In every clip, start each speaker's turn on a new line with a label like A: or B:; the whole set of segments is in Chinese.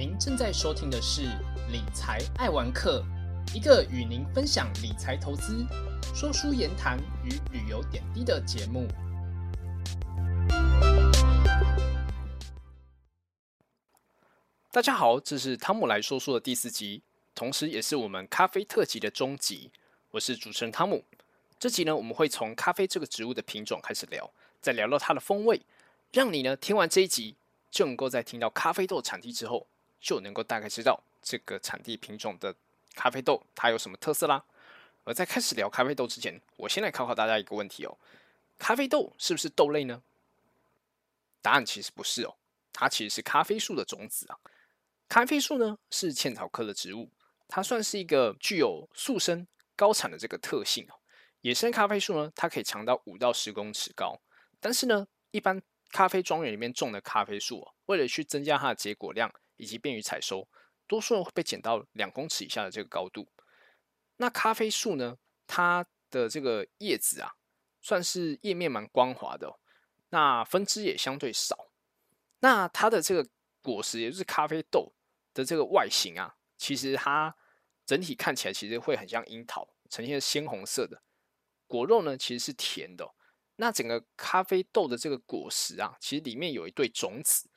A: 您正在收听的是《理财爱玩客》，一个与您分享理财投资、说书言谈与旅游点滴的节目。大家好，这是汤姆来说书的第四集，同时也是我们咖啡特辑的终集。我是主持人汤姆。这集呢，我们会从咖啡这个植物的品种开始聊，再聊到它的风味，让你呢听完这一集，就能够在听到咖啡豆产地之后。就能够大概知道这个产地品种的咖啡豆它有什么特色啦。而在开始聊咖啡豆之前，我先来考考大家一个问题哦：咖啡豆是不是豆类呢？答案其实不是哦，它其实是咖啡树的种子啊。咖啡树呢是茜草科的植物，它算是一个具有速生高产的这个特性哦。野生咖啡树呢，它可以长到五到十公尺高，但是呢，一般咖啡庄园里面种的咖啡树哦，为了去增加它的结果量。以及便于采收，多数人会被剪到两公尺以下的这个高度。那咖啡树呢？它的这个叶子啊，算是叶面蛮光滑的，那分支也相对少。那它的这个果实，也就是咖啡豆的这个外形啊，其实它整体看起来其实会很像樱桃，呈现鲜红色的果肉呢，其实是甜的。那整个咖啡豆的这个果实啊，其实里面有一对种子。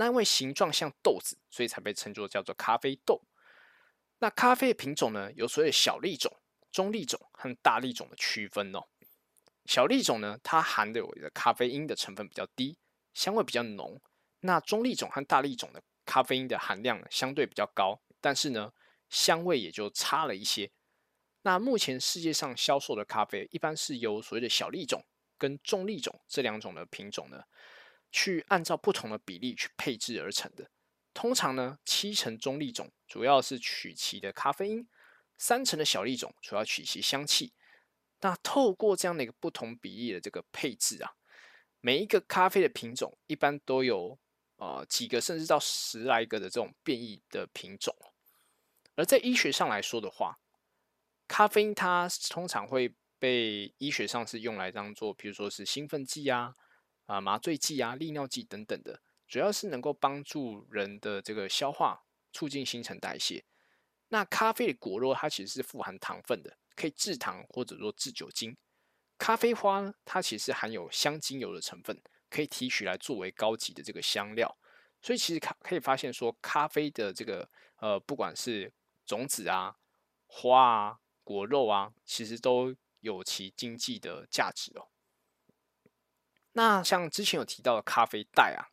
A: 那因为形状像豆子，所以才被称作叫做咖啡豆。那咖啡的品种呢，有所谓小粒种、中粒种和大粒种的区分哦。小粒种呢，它含的有的咖啡因的成分比较低，香味比较浓。那中粒种和大粒种的咖啡因的含量相对比较高，但是呢，香味也就差了一些。那目前世界上销售的咖啡，一般是由所谓的小粒种跟中粒种这两种的品种呢。去按照不同的比例去配置而成的。通常呢，七成中粒种主要是取其的咖啡因，三成的小粒种主要取其香气。那透过这样的一个不同比例的这个配置啊，每一个咖啡的品种一般都有呃几个甚至到十来个的这种变异的品种。而在医学上来说的话，咖啡因它通常会被医学上是用来当做，比如说是兴奋剂啊。啊，麻醉剂啊，利尿剂等等的，主要是能够帮助人的这个消化，促进新陈代谢。那咖啡的果肉它其实是富含糖分的，可以制糖或者说制酒精。咖啡花呢，它其实含有香精油的成分，可以提取来作为高级的这个香料。所以其实可可以发现说，咖啡的这个呃，不管是种子啊、花啊、果肉啊，其实都有其经济的价值哦。那像之前有提到的咖啡带啊，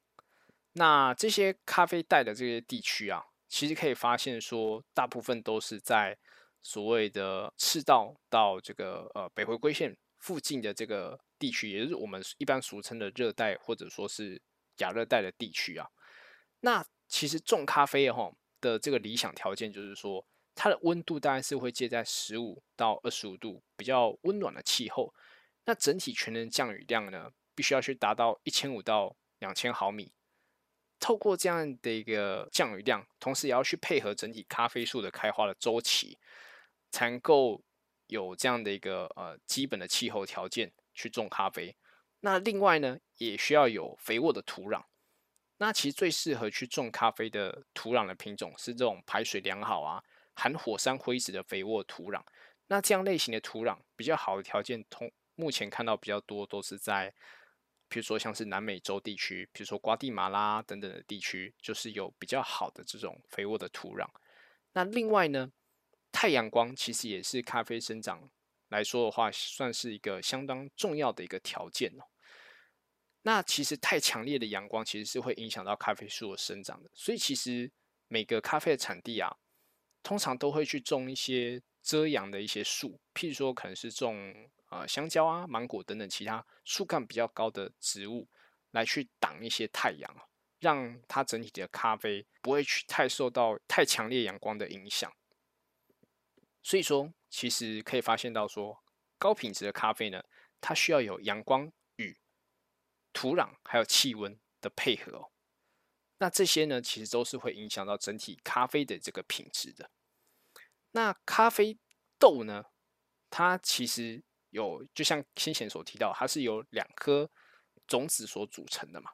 A: 那这些咖啡带的这些地区啊，其实可以发现说，大部分都是在所谓的赤道到这个呃北回归线附近的这个地区，也就是我们一般俗称的热带或者说是亚热带的地区啊。那其实种咖啡哈的这个理想条件就是说，它的温度大概是会介在十五到二十五度，比较温暖的气候。那整体全年降雨量呢？必须要去达到一千五到两千毫米，透过这样的一个降雨量，同时也要去配合整体咖啡树的开花的周期，才能够有这样的一个呃基本的气候条件去种咖啡。那另外呢，也需要有肥沃的土壤。那其实最适合去种咖啡的土壤的品种是这种排水良好啊、含火山灰质的肥沃土壤。那这样类型的土壤比较好的条件，通目前看到比较多都是在。比如说像是南美洲地区，比如说瓜地马拉等等的地区，就是有比较好的这种肥沃的土壤。那另外呢，太阳光其实也是咖啡生长来说的话，算是一个相当重要的一个条件哦。那其实太强烈的阳光其实是会影响到咖啡树的生长的，所以其实每个咖啡的产地啊，通常都会去种一些遮阳的一些树，譬如说可能是种。啊，香蕉啊，芒果等等其他树干比较高的植物，来去挡一些太阳，让它整体的咖啡不会去太受到太强烈阳光的影响。所以说，其实可以发现到说，高品质的咖啡呢，它需要有阳光、雨、土壤还有气温的配合哦。那这些呢，其实都是会影响到整体咖啡的这个品质的。那咖啡豆呢，它其实。有，就像先前所提到，它是由两颗种子所组成的嘛。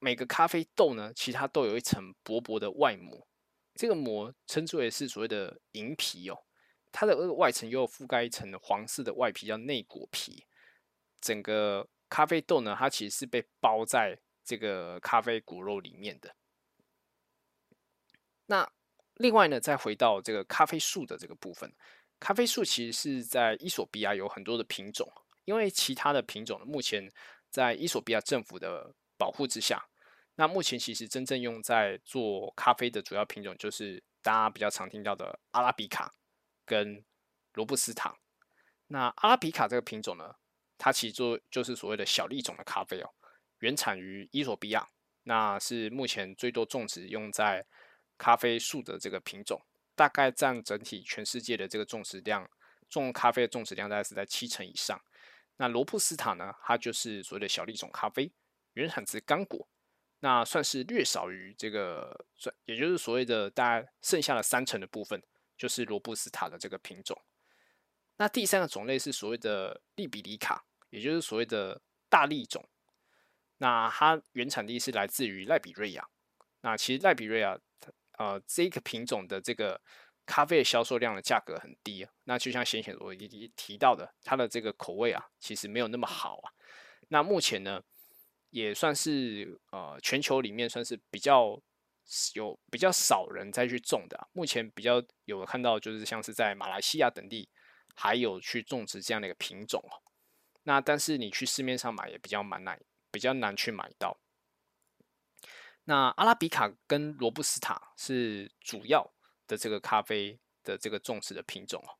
A: 每个咖啡豆呢，其实它都有一层薄薄的外膜，这个膜称之为是所谓的银皮哦。它的外层又覆盖一层黄色的外皮，叫内果皮。整个咖啡豆呢，它其实是被包在这个咖啡果肉里面的。那另外呢，再回到这个咖啡树的这个部分，咖啡树其实是在伊索比亚有很多的品种，因为其他的品种目前在伊索比亚政府的保护之下，那目前其实真正用在做咖啡的主要品种就是大家比较常听到的阿拉比卡跟罗布斯塔。那阿拉比卡这个品种呢，它其实就就是所谓的小粒种的咖啡哦，原产于伊索比亚，那是目前最多种植用在。咖啡树的这个品种大概占整体全世界的这个种植量，种咖啡的种植量大概是在七成以上。那罗布斯塔呢，它就是所谓的小粒种咖啡，原产自刚果，那算是略少于这个，算也就是所谓的大概剩下的三成的部分，就是罗布斯塔的这个品种。那第三个种类是所谓的利比里卡，也就是所谓的大粒种，那它原产地是来自于赖比瑞亚。那其实赖比瑞亚。呃，这个品种的这个咖啡的销售量的价格很低啊。那就像先前我已经提到的，它的这个口味啊，其实没有那么好啊。那目前呢，也算是呃全球里面算是比较有比较少人再去种的。目前比较有看到就是像是在马来西亚等地还有去种植这样的一个品种哦。那但是你去市面上买也比较蛮难，比较难去买到。那阿拉比卡跟罗布斯塔是主要的这个咖啡的这个种植的品种哦。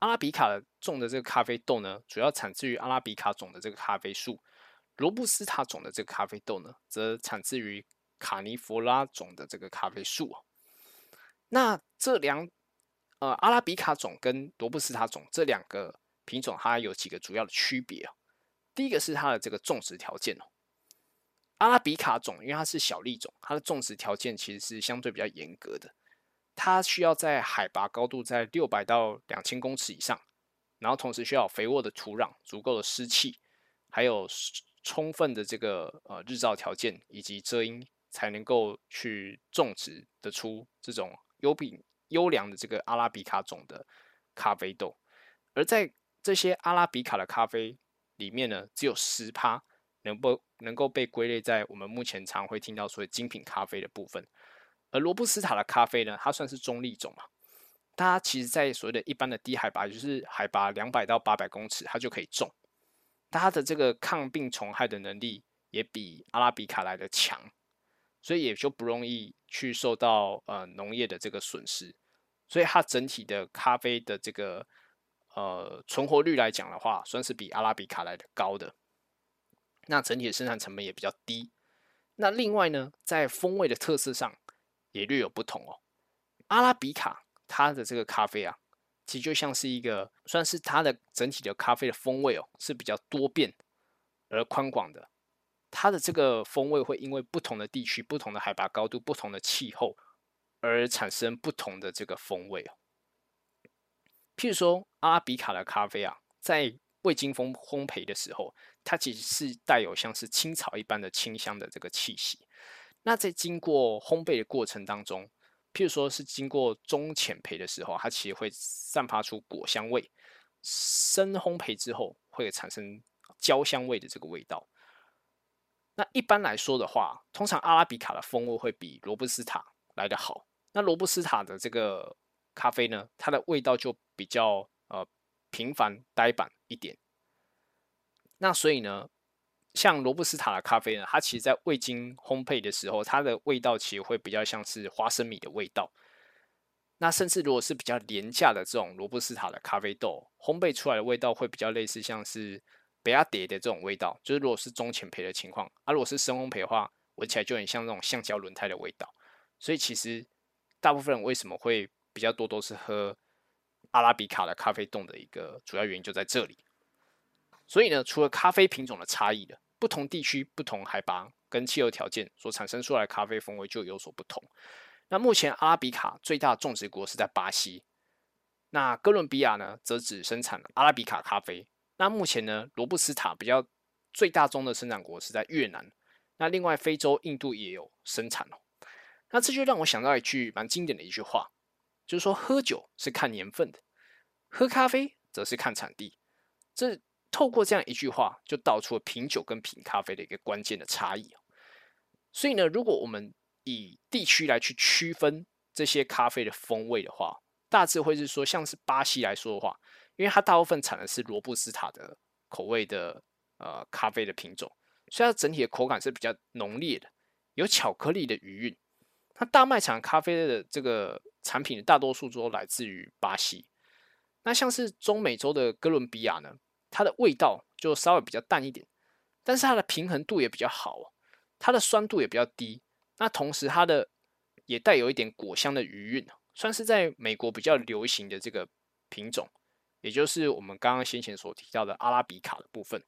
A: 阿拉比卡种的这个咖啡豆呢，主要产自于阿拉比卡种的这个咖啡树；罗布斯塔种的这个咖啡豆呢，则产自于卡尼弗拉种的这个咖啡树哦。那这两呃阿拉比卡种跟罗布斯塔种这两个品种，它有几个主要的区别哦。第一个是它的这个种植条件哦。阿拉比卡种，因为它是小粒种，它的种植条件其实是相对比较严格的。它需要在海拔高度在六百到两千公尺以上，然后同时需要肥沃的土壤、足够的湿气，还有充分的这个呃日照条件以及遮阴，才能够去种植得出这种优品优良的这个阿拉比卡种的咖啡豆。而在这些阿拉比卡的咖啡里面呢，只有十趴。能够能够被归类在我们目前常会听到所谓精品咖啡的部分，而罗布斯塔的咖啡呢，它算是中立种嘛，它其实在所谓的一般的低海拔，就是海拔两百到八百公尺，它就可以种，它的这个抗病虫害的能力也比阿拉比卡来的强，所以也就不容易去受到呃农业的这个损失，所以它整体的咖啡的这个呃存活率来讲的话，算是比阿拉比卡来的高的。那整体的生产成本也比较低。那另外呢，在风味的特色上也略有不同哦。阿拉比卡它的这个咖啡啊，其实就像是一个算是它的整体的咖啡的风味哦，是比较多变而宽广的。它的这个风味会因为不同的地区、不同的海拔高度、不同的气候而产生不同的这个风味哦。譬如说，阿拉比卡的咖啡啊，在未经风烘焙的时候，它其实是带有像是青草一般的清香的这个气息。那在经过烘焙的过程当中，譬如说是经过中浅焙的时候，它其实会散发出果香味；深烘焙之后会产生焦香味的这个味道。那一般来说的话，通常阿拉比卡的风味会比罗布斯塔来得好。那罗布斯塔的这个咖啡呢，它的味道就比较呃。平凡呆板一点，那所以呢，像罗布斯塔的咖啡呢，它其实在未经烘焙的时候，它的味道其实会比较像是花生米的味道。那甚至如果是比较廉价的这种罗布斯塔的咖啡豆，烘焙出来的味道会比较类似像是比亚蝶的这种味道。就是如果是中浅焙的情况，啊，如果是深烘焙的话，闻起来就很像那种橡胶轮胎的味道。所以其实大部分人为什么会比较多都是喝。阿拉比卡的咖啡冻的一个主要原因就在这里。所以呢，除了咖啡品种的差异的，不同地区、不同海拔跟气候条件所产生出来的咖啡风味就有所不同。那目前阿拉比卡最大种植国是在巴西，那哥伦比亚呢则只生产阿拉比卡咖啡。那目前呢，罗布斯塔比较最大宗的生产国是在越南，那另外非洲、印度也有生产哦。那这就让我想到一句蛮经典的一句话，就是说喝酒是看年份的，喝咖啡则是看产地。这透过这样一句话，就道出了品酒跟品咖啡的一个关键的差异所以呢，如果我们以地区来去区分这些咖啡的风味的话，大致会是说，像是巴西来说的话，因为它大部分产的是罗布斯塔的口味的呃咖啡的品种，所以它整体的口感是比较浓烈的，有巧克力的余韵。那大卖场咖啡的这个产品，大多数都来自于巴西。那像是中美洲的哥伦比亚呢，它的味道就稍微比较淡一点，但是它的平衡度也比较好，它的酸度也比较低。那同时它的也带有一点果香的余韵，算是在美国比较流行的这个品种，也就是我们刚刚先前所提到的阿拉比卡的部分。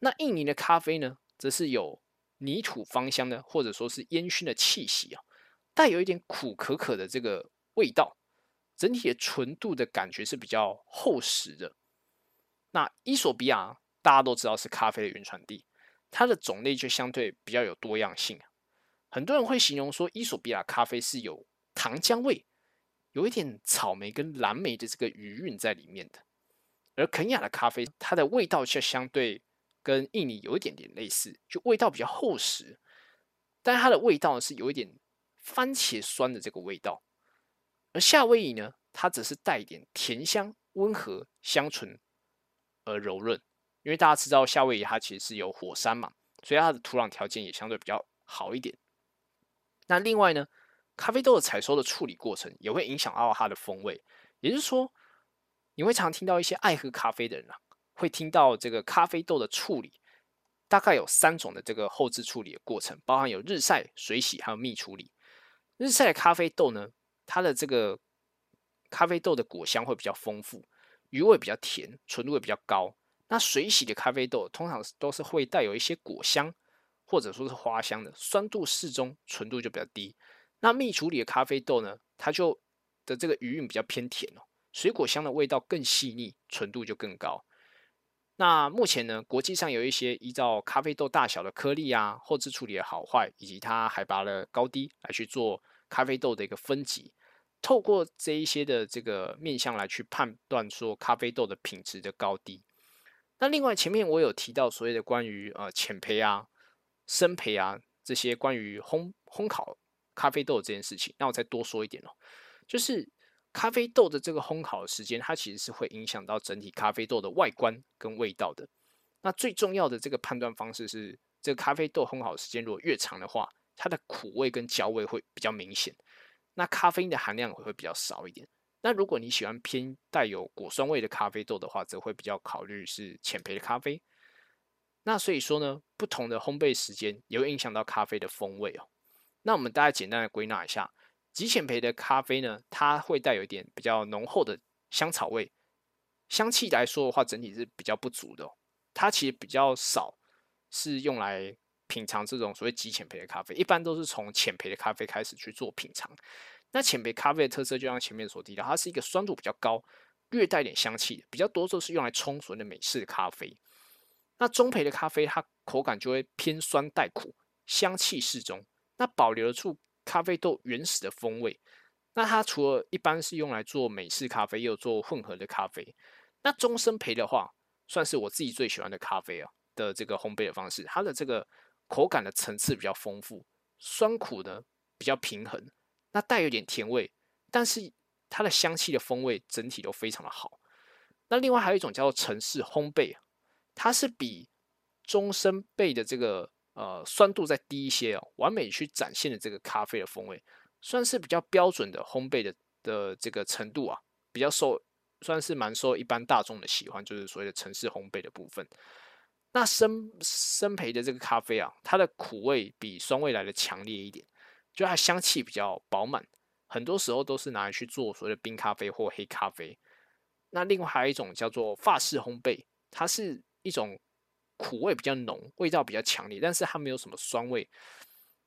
A: 那印尼的咖啡呢，则是有泥土芳香的，或者说是烟熏的气息啊。带有一点苦可可的这个味道，整体的纯度的感觉是比较厚实的。那伊索比亚大家都知道是咖啡的原产地，它的种类就相对比较有多样性很多人会形容说，伊索比亚咖啡是有糖浆味，有一点草莓跟蓝莓的这个余韵在里面的。而肯亚的咖啡，它的味道却相对跟印尼有一点点类似，就味道比较厚实，但它的味道是有一点。番茄酸的这个味道，而夏威夷呢，它只是带一点甜香，温和香醇而柔润。因为大家知道夏威夷它其实是有火山嘛，所以它的土壤条件也相对比较好一点。那另外呢，咖啡豆的采收的处理过程也会影响到它的风味。也就是说，你会常听到一些爱喝咖啡的人啊，会听到这个咖啡豆的处理大概有三种的这个后置处理的过程，包含有日晒、水洗还有蜜处理。日晒咖啡豆呢，它的这个咖啡豆的果香会比较丰富，余味比较甜，纯度也比较高。那水洗的咖啡豆通常都是会带有一些果香，或者说是花香的，酸度适中，纯度就比较低。那蜜处理的咖啡豆呢，它就的这个余韵比较偏甜哦，水果香的味道更细腻，纯度就更高。那目前呢，国际上有一些依照咖啡豆大小的颗粒啊、后置处理的好坏，以及它海拔的高低来去做咖啡豆的一个分级，透过这一些的这个面向来去判断说咖啡豆的品质的高低。那另外前面我有提到所谓的关于呃浅焙啊、深焙啊这些关于烘烘烤咖啡豆这件事情，那我再多说一点哦，就是。咖啡豆的这个烘烤时间，它其实是会影响到整体咖啡豆的外观跟味道的。那最重要的这个判断方式是，这个咖啡豆烘烤时间如果越长的话，它的苦味跟焦味会比较明显，那咖啡因的含量会会比较少一点。那如果你喜欢偏带有果酸味的咖啡豆的话，则会比较考虑是浅焙的咖啡。那所以说呢，不同的烘焙时间也会影响到咖啡的风味哦。那我们大家简单的归纳一下。极浅焙的咖啡呢，它会带有一点比较浓厚的香草味，香气来说的话，整体是比较不足的。它其实比较少是用来品尝这种所谓极浅焙的咖啡，一般都是从浅焙的咖啡开始去做品尝。那浅焙咖啡的特色，就像前面所提到，它是一个酸度比较高，略带点香气，比较多都是用来冲所谓的美式咖啡。那中焙的咖啡，它口感就会偏酸带苦，香气适中，那保留了住。咖啡豆原始的风味，那它除了一般是用来做美式咖啡，也有做混合的咖啡。那终身焙的话，算是我自己最喜欢的咖啡啊的这个烘焙的方式。它的这个口感的层次比较丰富，酸苦呢比较平衡，那带有点甜味，但是它的香气的风味整体都非常的好。那另外还有一种叫做城市烘焙，它是比中身焙的这个。呃，酸度再低一些哦，完美去展现了这个咖啡的风味，算是比较标准的烘焙的的这个程度啊，比较受，算是蛮受一般大众的喜欢，就是所谓的城市烘焙的部分。那生生焙的这个咖啡啊，它的苦味比酸味来的强烈一点，就它香气比较饱满，很多时候都是拿来去做所谓的冰咖啡或黑咖啡。那另外还有一种叫做法式烘焙，它是一种。苦味比较浓，味道比较强烈，但是它没有什么酸味，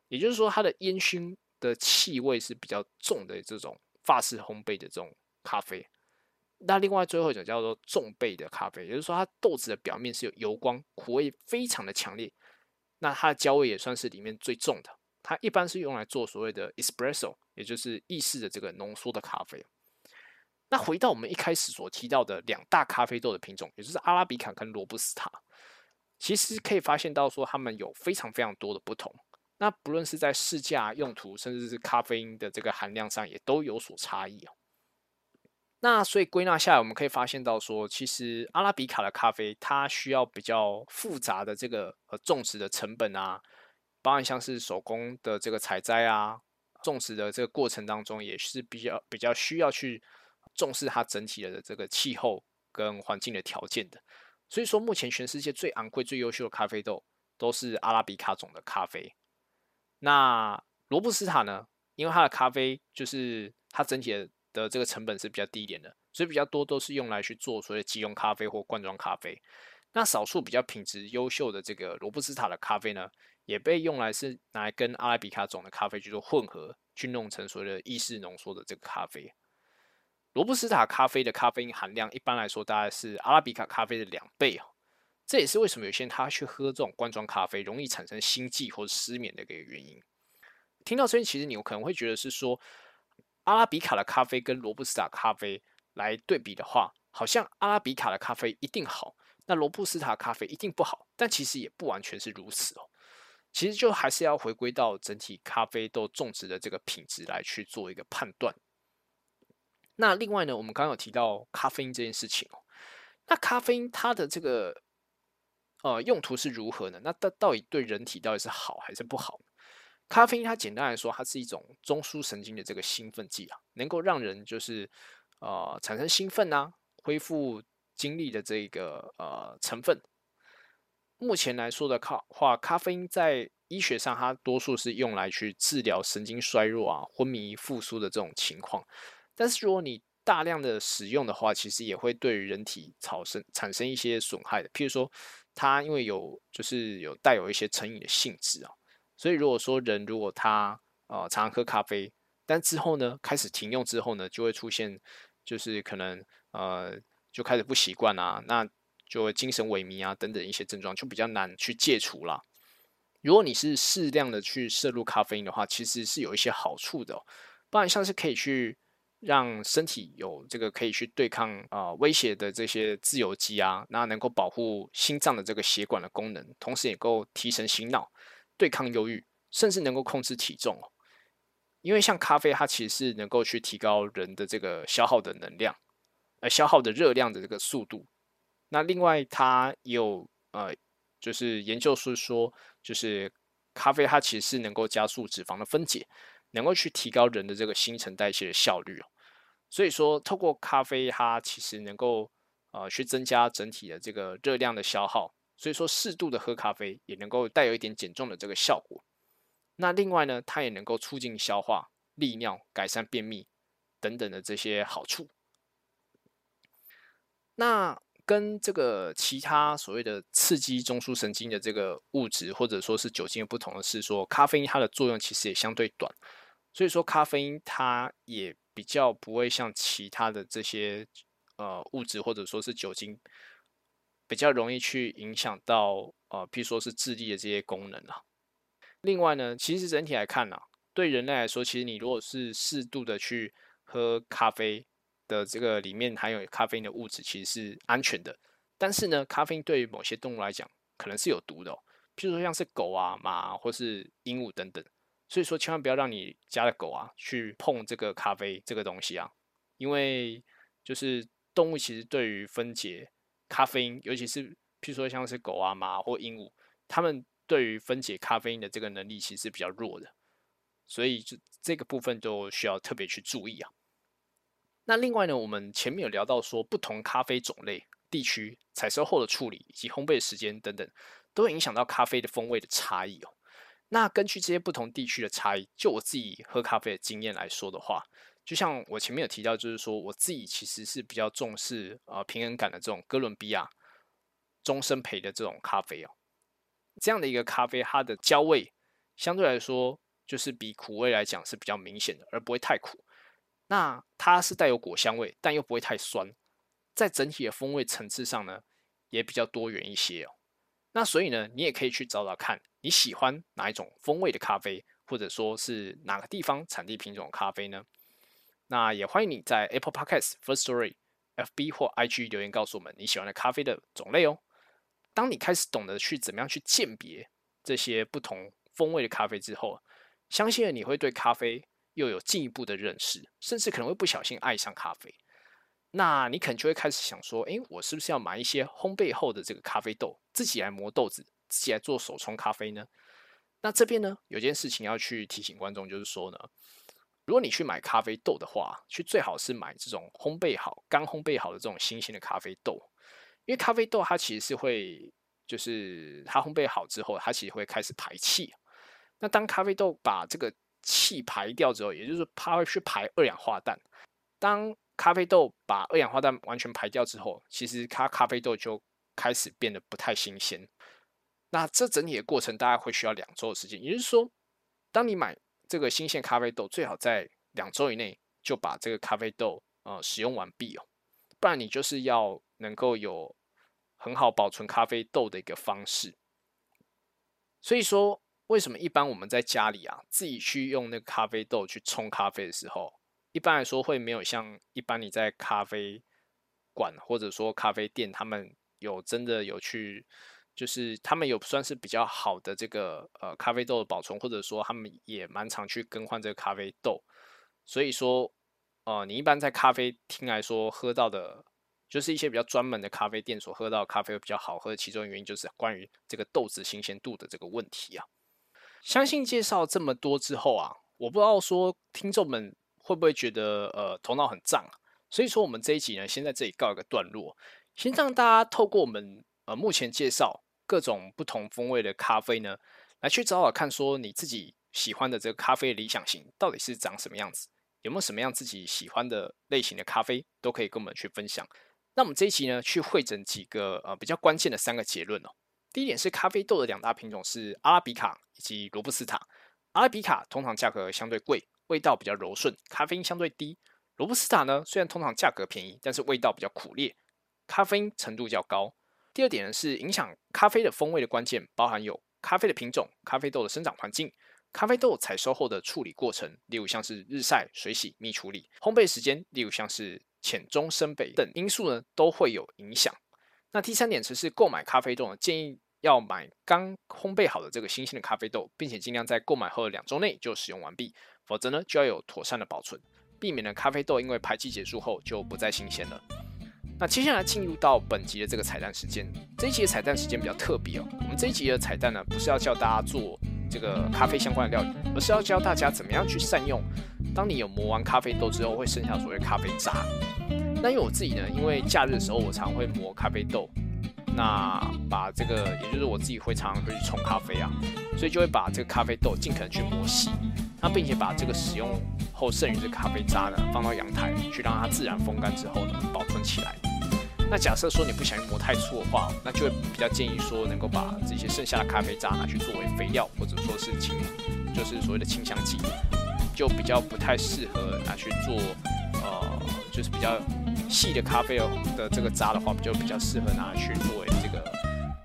A: 也就是说，它的烟熏的气味是比较重的这种法式烘焙的这种咖啡。那另外最后一种叫做重焙的咖啡，也就是说，它豆子的表面是有油光，苦味非常的强烈，那它的焦味也算是里面最重的。它一般是用来做所谓的 espresso，也就是意式的这个浓缩的咖啡。那回到我们一开始所提到的两大咖啡豆的品种，也就是阿拉比卡跟罗布斯塔，其实可以发现到说，它们有非常非常多的不同。那不论是在市价、用途，甚至是咖啡因的这个含量上，也都有所差异哦。那所以归纳下来，我们可以发现到说，其实阿拉比卡的咖啡，它需要比较复杂的这个呃种植的成本啊，包含像是手工的这个采摘啊，种植的这个过程当中，也是比较比较需要去。重视它整体的这个气候跟环境的条件的，所以说目前全世界最昂贵、最优秀的咖啡豆都是阿拉比卡种的咖啡。那罗布斯塔呢？因为它的咖啡就是它整体的的这个成本是比较低一点的，所以比较多都是用来去做所谓的即溶咖啡或罐装咖啡。那少数比较品质优秀的这个罗布斯塔的咖啡呢，也被用来是拿来跟阿拉比卡种的咖啡去做混合，去弄成所谓的意式浓缩的这个咖啡。罗布斯塔咖啡的咖啡因含量一般来说大概是阿拉比卡咖啡的两倍哦，这也是为什么有些人他去喝这种罐装咖啡容易产生心悸或者失眠的一个原因。听到这边，其实你有可能会觉得是说，阿拉比卡的咖啡跟罗布斯塔咖啡来对比的话，好像阿拉比卡的咖啡一定好，那罗布斯塔咖啡一定不好。但其实也不完全是如此哦，其实就还是要回归到整体咖啡豆种植的这个品质来去做一个判断。那另外呢，我们刚刚有提到咖啡因这件事情哦。那咖啡因它的这个呃用途是如何呢？那到到底对人体到底是好还是不好？咖啡因它简单来说，它是一种中枢神经的这个兴奋剂啊，能够让人就是呃产生兴奋啊、恢复精力的这个呃成分。目前来说的咖话，咖啡因在医学上，它多数是用来去治疗神经衰弱啊、昏迷复苏的这种情况。但是如果你大量的使用的话，其实也会对人体产生产生一些损害的。譬如说，它因为有就是有带有一些成瘾的性质啊，所以如果说人如果他呃常常喝咖啡，但之后呢开始停用之后呢，就会出现就是可能呃就开始不习惯啊，那就精神萎靡啊等等一些症状，就比较难去戒除了。如果你是适量的去摄入咖啡因的话，其实是有一些好处的，不然像是可以去。让身体有这个可以去对抗啊威胁的这些自由基啊，那能够保护心脏的这个血管的功能，同时也够提神醒脑、对抗忧郁，甚至能够控制体重哦。因为像咖啡，它其实是能够去提高人的这个消耗的能量，呃，消耗的热量的这个速度。那另外，它也有呃，就是研究是说，就是咖啡它其实是能够加速脂肪的分解。能够去提高人的这个新陈代谢的效率哦，所以说透过咖啡，它其实能够呃去增加整体的这个热量的消耗，所以说适度的喝咖啡也能够带有一点减重的这个效果。那另外呢，它也能够促进消化、利尿、改善便秘等等的这些好处。那跟这个其他所谓的刺激中枢神经的这个物质，或者说是酒精的不同的是，说咖啡因它的作用其实也相对短，所以说咖啡因它也比较不会像其他的这些呃物质或者说是酒精，比较容易去影响到呃，譬如说是智力的这些功能啊。另外呢，其实整体来看呢，对人类来说，其实你如果是适度的去喝咖啡。的这个里面含有咖啡因的物质其实是安全的，但是呢，咖啡因对于某些动物来讲可能是有毒的，譬如说像是狗啊、马或是鹦鹉等等，所以说千万不要让你家的狗啊去碰这个咖啡这个东西啊，因为就是动物其实对于分解咖啡因，尤其是譬如说像是狗啊、马或鹦鹉，它们对于分解咖啡因的这个能力其实是比较弱的，所以就这个部分都需要特别去注意啊。那另外呢，我们前面有聊到说，不同咖啡种类、地区采收后的处理以及烘焙时间等等，都会影响到咖啡的风味的差异哦。那根据这些不同地区的差异，就我自己喝咖啡的经验来说的话，就像我前面有提到，就是说我自己其实是比较重视呃平衡感的这种哥伦比亚终身培的这种咖啡哦。这样的一个咖啡，它的焦味相对来说就是比苦味来讲是比较明显的，而不会太苦。那它是带有果香味，但又不会太酸，在整体的风味层次上呢，也比较多元一些哦。那所以呢，你也可以去找找看你喜欢哪一种风味的咖啡，或者说是哪个地方产地品种的咖啡呢？那也欢迎你在 Apple Podcast、First Story、FB 或 IG 留言告诉我们你喜欢的咖啡的种类哦。当你开始懂得去怎么样去鉴别这些不同风味的咖啡之后，相信你会对咖啡又有进一步的认识，甚至可能会不小心爱上咖啡。那你可能就会开始想说，诶，我是不是要买一些烘焙后的这个咖啡豆，自己来磨豆子，自己来做手冲咖啡呢？那这边呢，有件事情要去提醒观众，就是说呢，如果你去买咖啡豆的话，去最好是买这种烘焙好、刚烘焙好的这种新鲜的咖啡豆，因为咖啡豆它其实是会，就是它烘焙好之后，它其实会开始排气。那当咖啡豆把这个气排掉之后，也就是它会去排二氧化氮。当咖啡豆把二氧化氮完全排掉之后，其实它咖啡豆就开始变得不太新鲜。那这整体的过程大概会需要两周的时间。也就是说，当你买这个新鲜咖啡豆，最好在两周以内就把这个咖啡豆呃使用完毕哦，不然你就是要能够有很好保存咖啡豆的一个方式。所以说，为什么一般我们在家里啊自己去用那个咖啡豆去冲咖啡的时候？一般来说会没有像一般你在咖啡馆或者说咖啡店，他们有真的有去，就是他们有算是比较好的这个呃咖啡豆的保存，或者说他们也蛮常去更换这个咖啡豆。所以说，呃，你一般在咖啡厅来说喝到的，就是一些比较专门的咖啡店所喝到咖啡会比较好喝，其中原因就是关于这个豆子新鲜度的这个问题啊。相信介绍这么多之后啊，我不知道说听众们。会不会觉得呃头脑很胀啊？所以说我们这一集呢，先在这里告一个段落，先让大家透过我们呃目前介绍各种不同风味的咖啡呢，来去找找看，说你自己喜欢的这个咖啡理想型到底是长什么样子，有没有什么样自己喜欢的类型的咖啡，都可以跟我们去分享。那我们这一集呢，去会诊几个呃比较关键的三个结论哦。第一点是咖啡豆的两大品种是阿拉比卡以及罗布斯塔，阿拉比卡通常价格相对贵。味道比较柔顺，咖啡因相对低。罗布斯塔呢，虽然通常价格便宜，但是味道比较苦烈，咖啡因程度较高。第二点呢，是影响咖啡的风味的关键，包含有咖啡的品种、咖啡豆的生长环境、咖啡豆采收后的处理过程，例如像是日晒、水洗、蜜处理、烘焙时间，例如像是浅中深焙等因素呢，都会有影响。那第三点则是购买咖啡豆呢，建议要买刚烘焙好的这个新鲜的咖啡豆，并且尽量在购买后的两周内就使用完毕。否则呢，就要有妥善的保存，避免了咖啡豆因为排气结束后就不再新鲜了。那接下来进入到本集的这个彩蛋时间，这一集的彩蛋时间比较特别哦。我们这一集的彩蛋呢，不是要教大家做这个咖啡相关的料理，而是要教大家怎么样去善用。当你有磨完咖啡豆之后，会剩下所谓咖啡渣。那因为我自己呢，因为假日的时候我常会磨咖啡豆。那把这个，也就是我自己会常常会去冲咖啡啊，所以就会把这个咖啡豆尽可能去磨细，那并且把这个使用后剩余的咖啡渣呢放到阳台去让它自然风干之后呢保存起来。那假设说你不想磨太粗的话，那就会比较建议说能够把这些剩下的咖啡渣拿去作为肥料或者说是清，就是所谓的清香剂，就比较不太适合拿去做，呃，就是比较。细的咖啡的这个渣的话，就比较适合拿去作为这个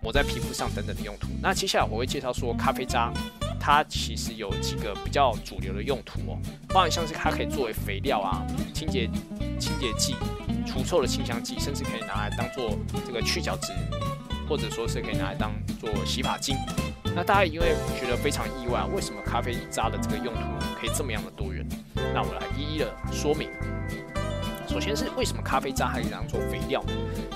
A: 抹在皮肤上等等的用途。那接下来我会介绍说，咖啡渣它其实有几个比较主流的用途哦，包含像是它可以作为肥料啊、清洁清洁剂、除臭的清香剂，甚至可以拿来当做这个去角质，或者说是可以拿来当做洗发精。那大家因为觉得非常意外，为什么咖啡渣的这个用途可以这么样的多元？那我来一一的说明。首先是为什么咖啡渣可以当做肥料？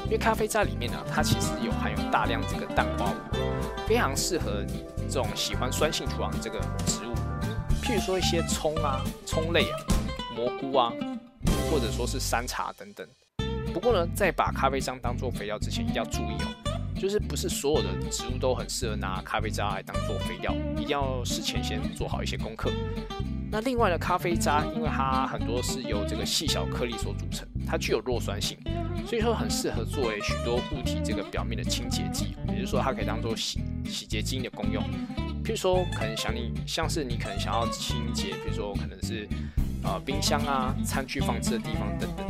A: 因为咖啡渣里面呢，它其实有含有大量这个氮化物，非常适合这种喜欢酸性土壤这个植物，譬如说一些葱啊、葱类啊、蘑菇啊，或者说是山茶等等。不过呢，在把咖啡渣当做肥料之前，一定要注意哦，就是不是所有的植物都很适合拿咖啡渣来当做肥料，一定要事前先做好一些功课。那另外的，咖啡渣因为它很多是由这个细小颗粒所组成，它具有弱酸性，所以说很适合作为许多物体这个表面的清洁剂，也就是说它可以当做洗洗洁精的功用。譬如说，可能想你像是你可能想要清洁，比如说可能是呃冰箱啊、餐具放置的地方等等，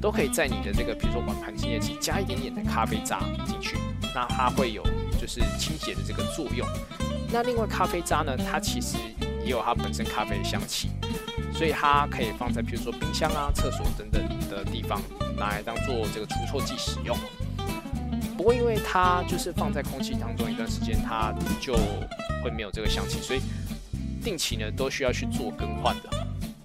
A: 都可以在你的这个比如说碗盘清洁剂加一点点的咖啡渣进去，那它会有就是清洁的这个作用。那另外咖啡渣呢，它其实也有它本身咖啡的香气，所以它可以放在比如说冰箱啊、厕所等等的地方，拿来当做这个除臭剂使用。不过因为它就是放在空气当中一段时间，它就会没有这个香气，所以定期呢都需要去做更换的。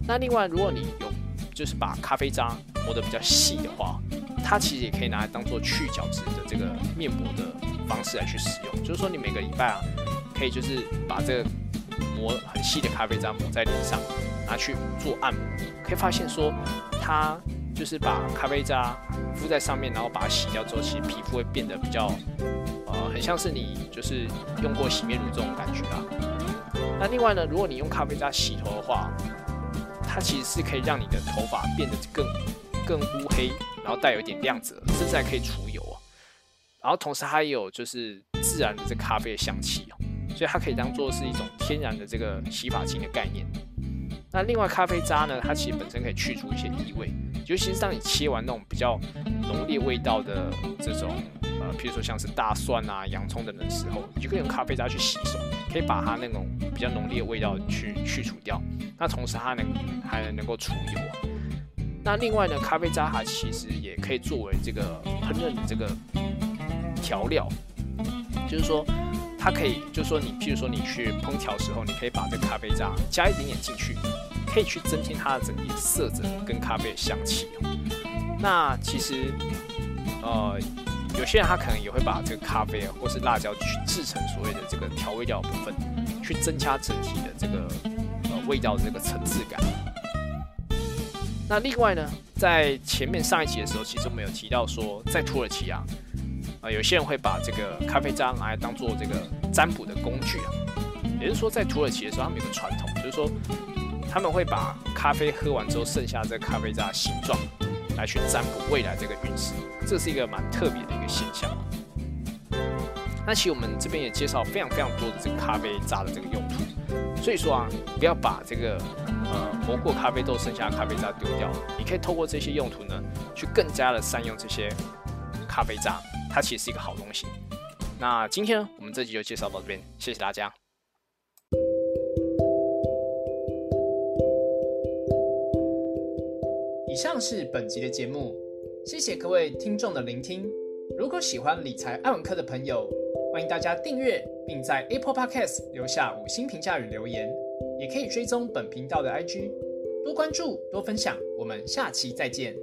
A: 那另外，如果你有就是把咖啡渣磨得比较细的话，它其实也可以拿来当做去角质的这个面膜的方式来去使用。就是说，你每个礼拜啊，可以就是把这个磨很细的咖啡渣抹在脸上，拿去做按摩，可以发现说，它就是把咖啡渣敷在上面，然后把它洗掉之后，其实皮肤会变得比较，呃，很像是你就是用过洗面乳这种感觉啊。那另外呢，如果你用咖啡渣洗头的话，它其实是可以让你的头发变得更更乌黑，然后带有一点亮泽，甚至还可以除油啊。然后同时它也有就是自然的这咖啡的香气哦，所以它可以当做是一种天然的这个洗发精的概念。那另外咖啡渣呢，它其实本身可以去除一些异味，尤其是当你切完那种比较浓烈味道的这种呃，譬如说像是大蒜啊、洋葱等等的时候，你就可以用咖啡渣去洗手，可以把它那种比较浓烈的味道去去除掉。那同时它能还能够除油啊。那另外呢，咖啡渣它其实也可以作为这个烹饪的这个调料，就是说它可以，就是说你譬如说你去烹调时候，你可以把这咖啡渣加一点点进去，可以去增添它的整体色泽跟咖啡的香气。那其实呃，有些人他可能也会把这个咖啡或是辣椒去制成所谓的这个调味料部分，去增加整体的这个呃。味道的这个层次感。那另外呢，在前面上一集的时候，其实我们有提到说，在土耳其啊，啊，有些人会把这个咖啡渣拿来当做这个占卜的工具啊。也就是说，在土耳其的时候，他们有个传统，就是说他们会把咖啡喝完之后剩下这个咖啡渣形状来去占卜未来这个运势，这是一个蛮特别的一个现象。那其实我们这边也介绍非常非常多的这个咖啡渣的这个用途。所以说啊，不要把这个呃磨过咖啡豆剩下的咖啡渣丢掉，你可以透过这些用途呢，去更加的善用这些咖啡渣，它其实是一个好东西。那今天呢，我们这集就介绍到这边，谢谢大家。以上是本集的节目，谢谢各位听众的聆听。如果喜欢理财爱文科的朋友，欢迎大家订阅，并在 Apple Podcast 留下五星评价与留言，也可以追踪本频道的 IG，多关注，多分享。我们下期再见。